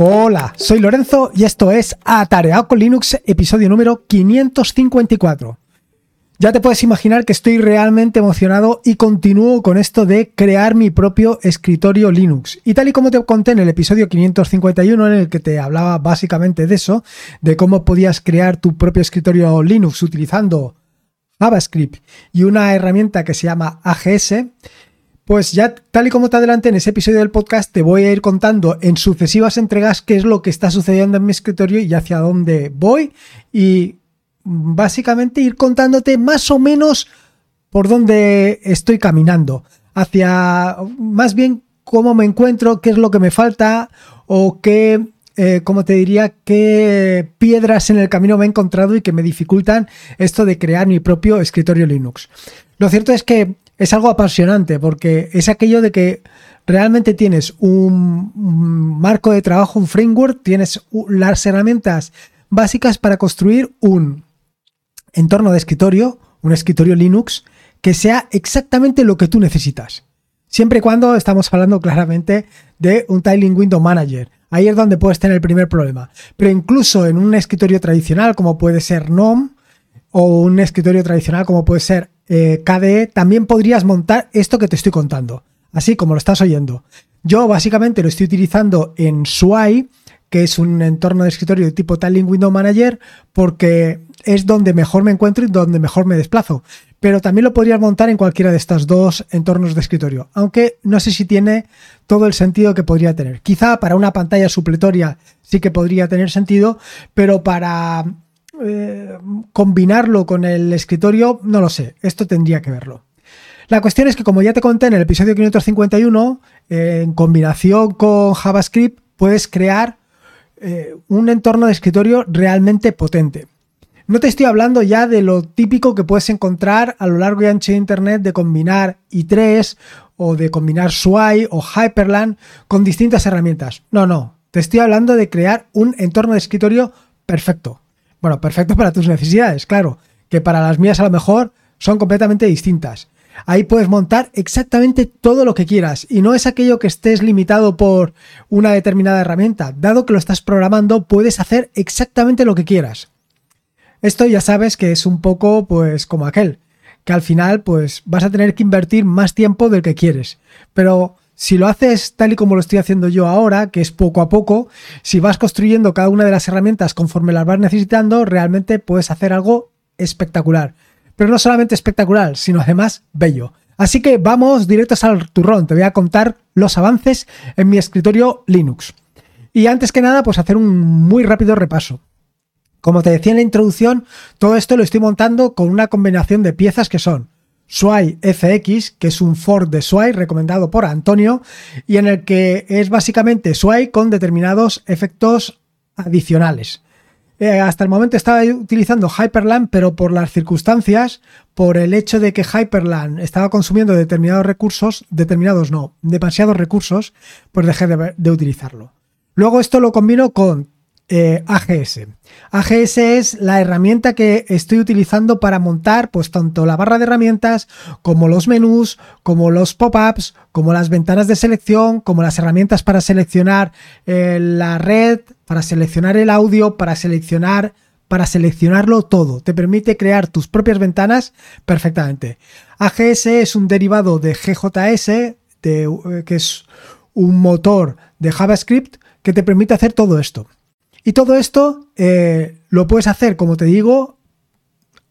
Hola, soy Lorenzo y esto es Atareado con Linux, episodio número 554. Ya te puedes imaginar que estoy realmente emocionado y continúo con esto de crear mi propio escritorio Linux. Y tal y como te conté en el episodio 551 en el que te hablaba básicamente de eso, de cómo podías crear tu propio escritorio Linux utilizando JavaScript y una herramienta que se llama AGS, pues ya tal y como te adelanté en ese episodio del podcast, te voy a ir contando en sucesivas entregas qué es lo que está sucediendo en mi escritorio y hacia dónde voy y básicamente ir contándote más o menos por dónde estoy caminando, hacia más bien cómo me encuentro, qué es lo que me falta o qué, eh, como te diría, qué piedras en el camino me he encontrado y que me dificultan esto de crear mi propio escritorio Linux. Lo cierto es que es algo apasionante porque es aquello de que realmente tienes un, marco de trabajo, un framework, tienes las herramientas básicas para construir un entorno de escritorio, un escritorio Linux, que sea exactamente lo que tú necesitas. Siempre y cuando estamos hablando claramente de un Tiling Window Manager. Ahí es donde puedes tener el primer problema. Pero incluso en un escritorio tradicional, como puede ser GNOME, o un escritorio tradicional, como puede ser eh, KDE, también podrías montar esto que te estoy contando, así como lo estás oyendo. Yo básicamente lo estoy utilizando en SWI, que es un entorno de escritorio de tipo Tiling Window Manager, porque es donde mejor me encuentro y donde mejor me desplazo. Pero también lo podrías montar en cualquiera de estos dos entornos de escritorio, aunque no sé si tiene todo el sentido que podría tener. Quizá para una pantalla supletoria sí que podría tener sentido, pero para eh, combinarlo con el escritorio, no lo sé, esto tendría que verlo. La cuestión es que, como ya te conté en el episodio 551, eh, en combinación con JavaScript puedes crear eh, un entorno de escritorio realmente potente. No te estoy hablando ya de lo típico que puedes encontrar a lo largo y ancho de Internet de combinar i3 o de combinar SWI o Hyperland con distintas herramientas. No, no, te estoy hablando de crear un entorno de escritorio perfecto, bueno, perfecto para tus necesidades, claro, que para las mías a lo mejor son completamente distintas. Ahí puedes montar exactamente todo lo que quieras y no es aquello que estés limitado por una determinada herramienta. Dado que lo estás programando, puedes hacer exactamente lo que quieras. Esto ya sabes que es un poco pues como aquel, que al final pues vas a tener que invertir más tiempo del que quieres. Pero si lo haces tal y como lo estoy haciendo yo ahora, que es poco a poco, si vas construyendo cada una de las herramientas conforme las vas necesitando, realmente puedes hacer algo espectacular. Pero no solamente espectacular, sino además bello. Así que vamos directos al turrón. Te voy a contar los avances en mi escritorio Linux. Y antes que nada, pues hacer un muy rápido repaso. Como te decía en la introducción, todo esto lo estoy montando con una combinación de piezas que son SWI FX, que es un Ford de SWI recomendado por Antonio, y en el que es básicamente SWI con determinados efectos adicionales. Eh, hasta el momento estaba utilizando Hyperland, pero por las circunstancias, por el hecho de que Hyperland estaba consumiendo determinados recursos, determinados no, demasiados recursos, pues dejé de utilizarlo. Luego esto lo combino con eh, AGS. AGS es la herramienta que estoy utilizando para montar pues tanto la barra de herramientas como los menús, como los pop-ups, como las ventanas de selección, como las herramientas para seleccionar eh, la red, para seleccionar el audio, para seleccionar para seleccionarlo todo. Te permite crear tus propias ventanas perfectamente. AGS es un derivado de GJS, eh, que es un motor de JavaScript que te permite hacer todo esto. Y todo esto eh, lo puedes hacer, como te digo,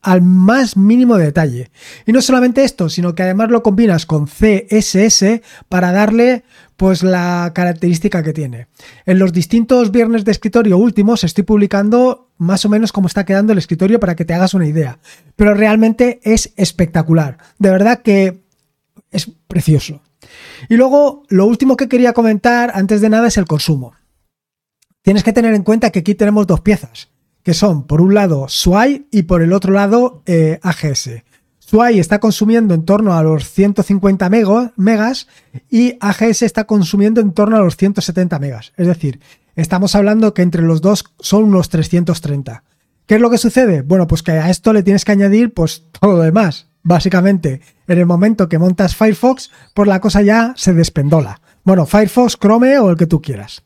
al más mínimo detalle. Y no solamente esto, sino que además lo combinas con CSS para darle pues la característica que tiene. En los distintos viernes de escritorio últimos estoy publicando más o menos cómo está quedando el escritorio para que te hagas una idea. Pero realmente es espectacular. De verdad que es precioso. Y luego, lo último que quería comentar antes de nada es el consumo. Tienes que tener en cuenta que aquí tenemos dos piezas, que son por un lado SWI y por el otro lado eh, AGS. SWI está consumiendo en torno a los 150 megas y AGS está consumiendo en torno a los 170 megas. Es decir, estamos hablando que entre los dos son unos 330. ¿Qué es lo que sucede? Bueno, pues que a esto le tienes que añadir pues todo lo demás. Básicamente, en el momento que montas Firefox, pues la cosa ya se despendola. Bueno, Firefox, Chrome o el que tú quieras.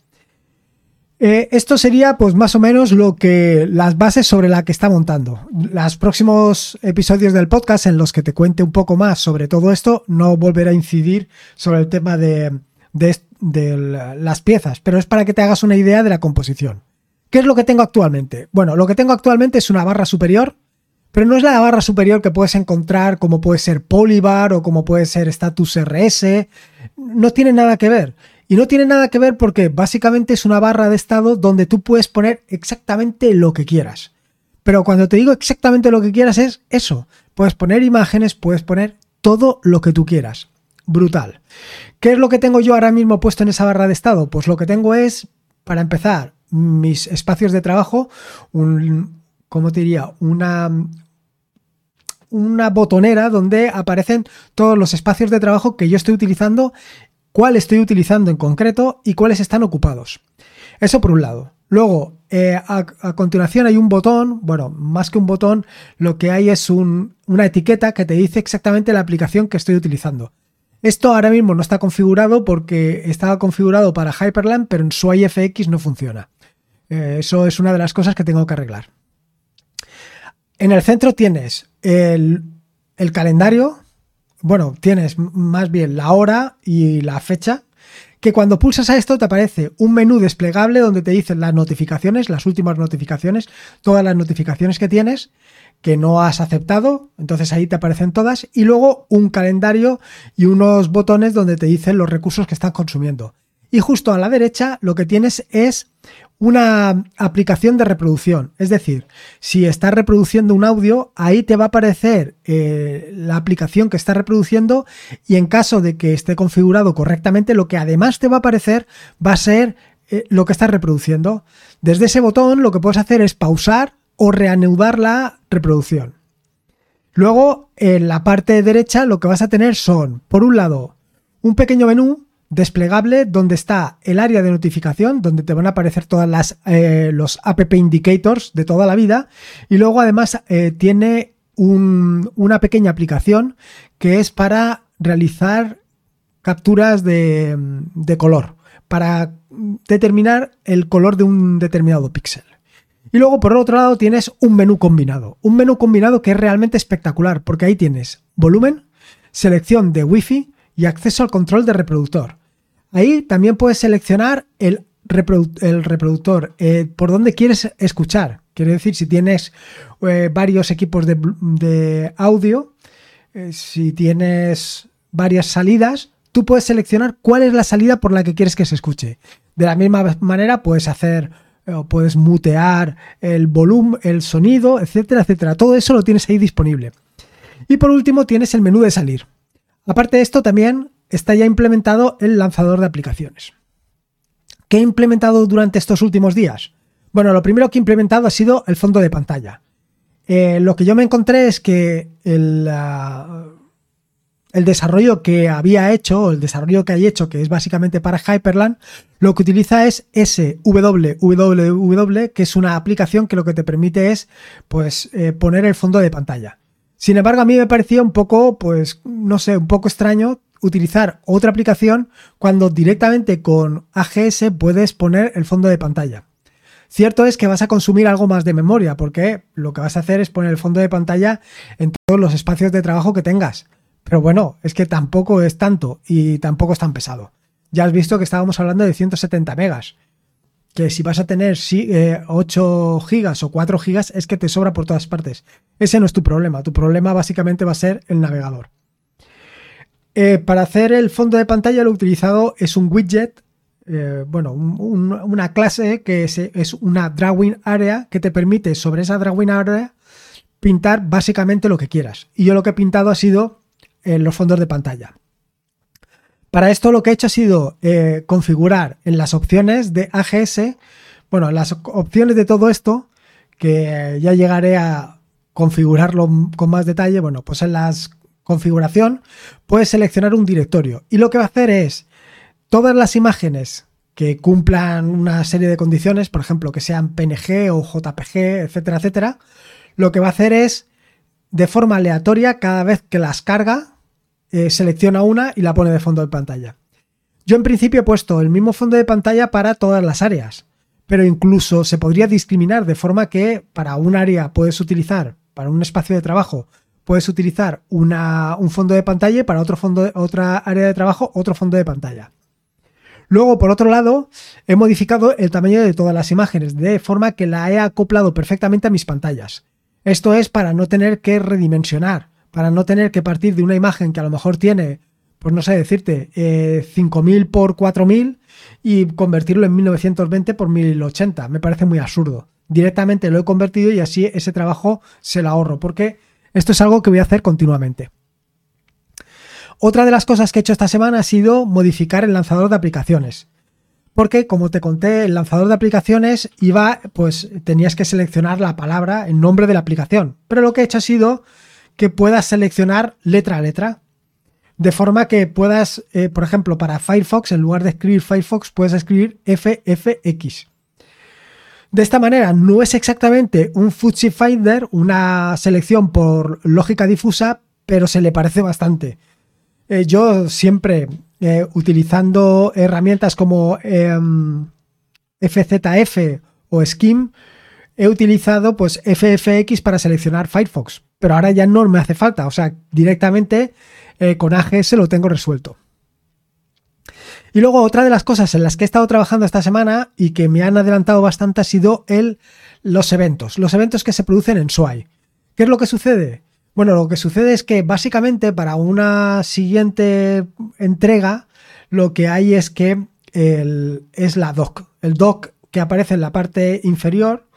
Eh, esto sería pues más o menos lo que las bases sobre la que está montando. Los próximos episodios del podcast en los que te cuente un poco más sobre todo esto, no volveré a incidir sobre el tema de, de las piezas, pero es para que te hagas una idea de la composición. ¿Qué es lo que tengo actualmente? Bueno, lo que tengo actualmente es una barra superior, pero no es la barra superior que puedes encontrar como puede ser Polybar o como puede ser Status RS. No tiene nada que ver. Y no tiene nada que ver porque básicamente es una barra de estado donde tú puedes poner exactamente lo que quieras. Pero cuando te digo exactamente lo que quieras es eso. Puedes poner imágenes, puedes poner todo lo que tú quieras. Brutal. ¿Qué es lo que tengo yo ahora mismo puesto en esa barra de estado? Pues lo que tengo es, para empezar, mis espacios de trabajo, un, ¿cómo te diría? Una, una botonera donde aparecen todos los espacios de trabajo que yo estoy utilizando cuál estoy utilizando en concreto y cuáles están ocupados. Eso por un lado. Luego, eh, a, continuación hay un botón, bueno, más que un botón, lo que hay es una etiqueta que te dice exactamente la aplicación que estoy utilizando. Esto ahora mismo no está configurado porque estaba configurado para Hyperland, pero en su IFX no funciona. Eh, eso es una de las cosas que tengo que arreglar. En el centro tienes el, el calendario, bueno, tienes más bien la hora y la fecha, que cuando pulsas a esto te aparece un menú desplegable donde te dicen las notificaciones, las últimas notificaciones, todas las notificaciones que tienes, que no has aceptado, entonces ahí te aparecen todas, y luego un calendario y unos botones donde te dicen los recursos que están consumiendo. Y justo a la derecha lo que tienes es una aplicación de reproducción. Es decir, si estás reproduciendo un audio, ahí te va a aparecer eh, la aplicación que está reproduciendo y en caso de que esté configurado correctamente, lo que además te va a aparecer va a ser eh, lo que estás reproduciendo. Desde ese botón lo que puedes hacer es pausar o reanudar la reproducción. Luego, en la parte derecha lo que vas a tener son, por un lado, un pequeño menú desplegable donde está el área de notificación, donde te van a aparecer todas las eh, los app indicators de toda la vida. Y luego además eh, tiene una pequeña aplicación que es para realizar capturas de, de color, para determinar el color de un determinado píxel. Y luego por otro lado tienes un menú combinado. Un menú combinado que es realmente espectacular porque ahí tienes volumen, selección de Wi-Fi y acceso al control de reproductor. Ahí también puedes seleccionar el, reproductor, eh, por dónde quieres escuchar. Quiere decir, si tienes eh, varios equipos de, audio, eh, si tienes varias salidas, tú puedes seleccionar cuál es la salida por la que quieres que se escuche. De la misma manera puedes hacer o puedes mutear el volumen, el sonido, etcétera, etcétera. Todo eso lo tienes ahí disponible. Y por último tienes el menú de salir. Aparte de esto también está ya implementado el lanzador de aplicaciones. ¿Qué he implementado durante estos últimos días? Bueno, lo primero que he implementado ha sido el fondo de pantalla. Eh, lo que yo me encontré es que el, ah, el desarrollo que había hecho, el desarrollo que hay hecho, que es básicamente para Hyperland, lo que utiliza es SWWW, que es una aplicación que lo que te permite es pues, eh, poner el fondo de pantalla. Sin embargo, a mí me parecía un poco, pues, no sé, un poco extraño utilizar otra aplicación cuando directamente con AGS puedes poner el fondo de pantalla. Cierto es que vas a consumir algo más de memoria porque lo que vas a hacer es poner el fondo de pantalla en todos los espacios de trabajo que tengas. Pero bueno, es que tampoco es tanto y tampoco es tan pesado. Ya has visto que estábamos hablando de 170 megas. Que si vas a tener 8 eh, gigas o 4 gigas es que te sobra por todas partes. Ese no es tu problema. Tu problema básicamente va a ser el navegador. Eh, para hacer el fondo de pantalla lo he utilizado es un widget, eh, bueno, una clase que es, una drawing area que te permite sobre esa drawing area pintar básicamente lo que quieras. Y yo lo que he pintado ha sido eh, los fondos de pantalla. Para esto lo que he hecho ha sido configurar en las opciones de AGS, bueno, en las opciones de todo esto, que ya llegaré a configurarlo con más detalle, bueno, pues en las configuración, puedes seleccionar un directorio. Y lo que va a hacer es todas las imágenes que cumplan una serie de condiciones, por ejemplo, que sean PNG o JPG, etcétera, etcétera, lo que va a hacer es, de forma aleatoria, cada vez que las carga, eh, selecciona una y la pone de fondo de pantalla. Yo en principio he puesto el mismo fondo de pantalla para todas las áreas, pero incluso se podría discriminar de forma que para un área puedes utilizar, para un espacio de trabajo, puedes utilizar un fondo de pantalla para otro fondo, otra área de trabajo otro fondo de pantalla. Luego, por otro lado, he modificado el tamaño de todas las imágenes, de forma que la he acoplado perfectamente a mis pantallas. Esto es para no tener que redimensionar, para no tener que partir de una imagen que a lo mejor tiene, pues no sé decirte, 5000 eh, por 4000 y convertirlo en 1920 por 1080. Me parece muy absurdo. Directamente lo he convertido y así ese trabajo se lo ahorro, porque esto es algo que voy a hacer continuamente. Otra de las cosas que he hecho esta semana ha sido modificar el lanzador de aplicaciones. Porque, como te conté, el lanzador de aplicaciones iba, pues tenías que seleccionar la palabra, el nombre de la aplicación. Pero lo que he hecho ha sido que puedas seleccionar letra a letra. De forma que puedas, eh, por ejemplo, para Firefox, en lugar de escribir Firefox, puedes escribir FFX. De esta manera, no es exactamente un Futsi Finder, una selección por lógica difusa, pero se le parece bastante. Eh, yo siempre, eh, utilizando herramientas como FZF em, o Skim, he utilizado pues FFX para seleccionar Firefox, pero ahora ya no me hace falta, o sea, directamente eh, con AGS lo tengo resuelto. Y luego otra de las cosas en las que he estado trabajando esta semana y que me han adelantado bastante ha sido el, los eventos, los eventos que se producen en SWAI. ¿Qué es lo que sucede? Bueno, lo que sucede es que básicamente para una siguiente entrega lo que hay es que es la doc. El doc que aparece en la parte inferior,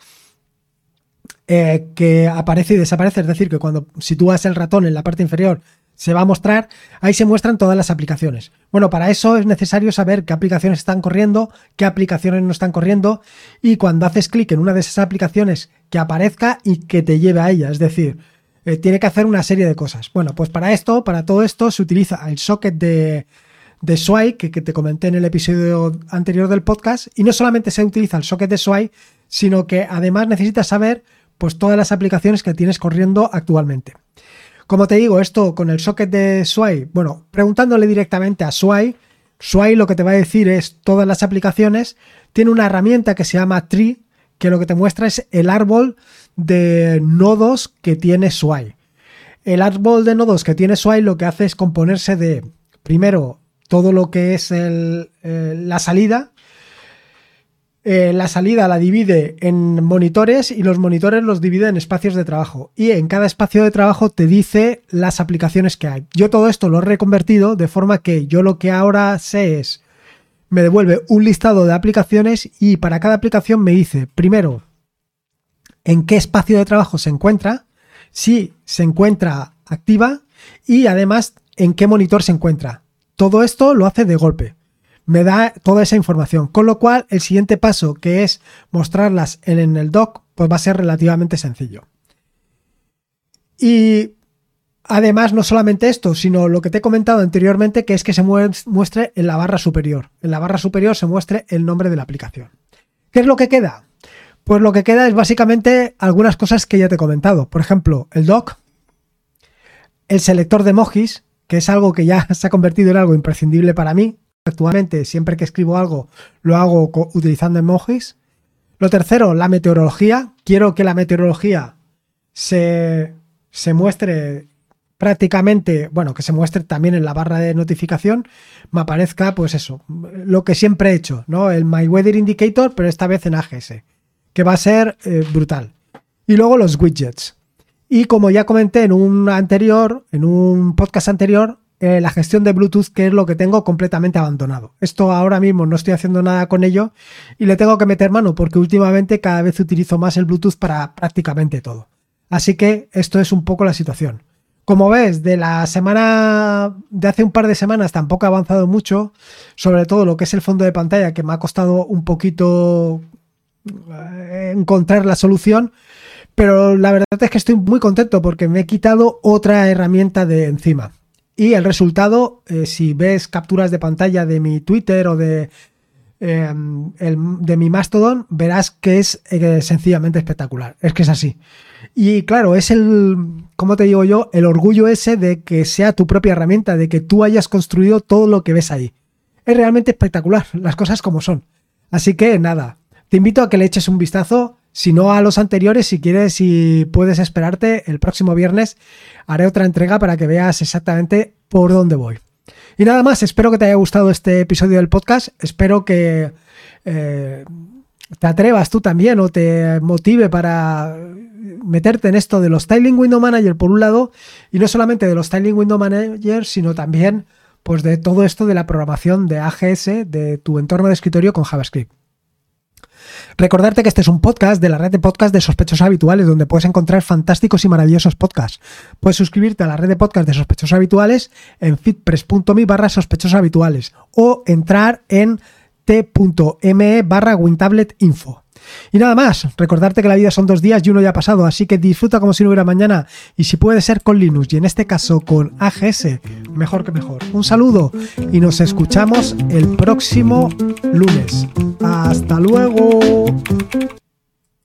eh, que aparece y desaparece, es decir, que cuando sitúas el ratón en la parte inferior se va a mostrar, ahí se muestran todas las aplicaciones. Bueno, para eso es necesario saber qué aplicaciones están corriendo, qué aplicaciones no están corriendo y cuando haces clic en una de esas aplicaciones que aparezca y que te lleve a ella, es decir, eh, tiene que hacer una serie de cosas. Bueno, pues para esto, para todo esto se utiliza el socket de, de que, que te comenté en el episodio anterior del podcast y no solamente se utiliza el socket de Sway, sino que además necesitas saber pues todas las aplicaciones que tienes corriendo actualmente. Como te digo, esto con el socket de Sway, bueno, preguntándole directamente a Sway, Sway lo que te va a decir es todas las aplicaciones, tiene una herramienta que se llama Tree, que lo que te muestra es el árbol de nodos que tiene Sway. El árbol de nodos que tiene Sway lo que hace es componerse de, primero, todo lo que es la salida, eh, la salida la divide en monitores y los monitores los divide en espacios de trabajo. Y en cada espacio de trabajo te dice las aplicaciones que hay. Yo todo esto lo he reconvertido de forma que yo lo que ahora sé es, me devuelve un listado de aplicaciones y para cada aplicación me dice, primero, en qué espacio de trabajo se encuentra, si se encuentra activa y además en qué monitor se encuentra. Todo esto lo hace de golpe me da toda esa información. Con lo cual, el siguiente paso, que es mostrarlas en, el doc, pues va a ser relativamente sencillo. Y además, no solamente esto, sino lo que te he comentado anteriormente, que es que se muestre en la barra superior. En la barra superior se muestre el nombre de la aplicación. ¿Qué es lo que queda? Pues lo que queda es básicamente algunas cosas que ya te he comentado. Por ejemplo, el doc, el selector de emojis, que es algo que ya se ha convertido en algo imprescindible para mí, Actualmente, siempre que escribo algo, lo hago utilizando emojis. Lo tercero, la meteorología. Quiero que la meteorología se, se muestre prácticamente, bueno, que se muestre también en la barra de notificación, me aparezca, pues eso, lo que siempre he hecho, ¿no? El My Weather Indicator, pero esta vez en AGS, que va a ser eh, brutal. Y luego los widgets. Y como ya comenté en un anterior, en un podcast anterior, eh, la gestión de Bluetooth, que es lo que tengo completamente abandonado. Esto ahora mismo no estoy haciendo nada con ello y le tengo que meter mano porque últimamente cada vez utilizo más el Bluetooth para prácticamente todo. Así que esto es un poco la situación. Como ves, de la semana de hace un par de semanas tampoco ha avanzado mucho, sobre todo lo que es el fondo de pantalla, que me ha costado un poquito eh, encontrar la solución, pero la verdad es que estoy muy contento porque me he quitado otra herramienta de encima. Y el resultado, eh, si ves capturas de pantalla de mi Twitter o de, em, de mi Mastodon, verás que es eh, sencillamente espectacular. Es que es así. Y claro, es el, como te digo yo, el orgullo ese de que sea tu propia herramienta, de que tú hayas construido todo lo que ves ahí. Es realmente espectacular, las cosas como son. Así que nada, Te invito a que le eches un vistazo, si no a los anteriores, si quieres y puedes esperarte, el próximo viernes haré otra entrega para que veas exactamente por dónde voy. Y nada más, espero que te haya gustado este episodio del podcast, espero que eh, te atrevas tú también o te motive para meterte en esto de los Styling Window Manager por un lado y no solamente de los Styling Window Manager, sino también pues de todo esto de la programación de AGS de tu entorno de escritorio con JavaScript. Recordarte que este es un podcast de la red de podcast de sospechosos habituales, donde puedes encontrar fantásticos y maravillosos podcasts. Puedes suscribirte a la red de podcast de sospechosos habituales en fitpress.me barra o entrar en t.me barra wintabletinfo. Y nada más, recordarte que la vida son dos días y uno ya ha pasado, así que disfruta como si no hubiera mañana y si puede ser con Linux y en este caso con AGS, mejor que mejor. Un saludo y nos escuchamos el próximo lunes. Hasta luego.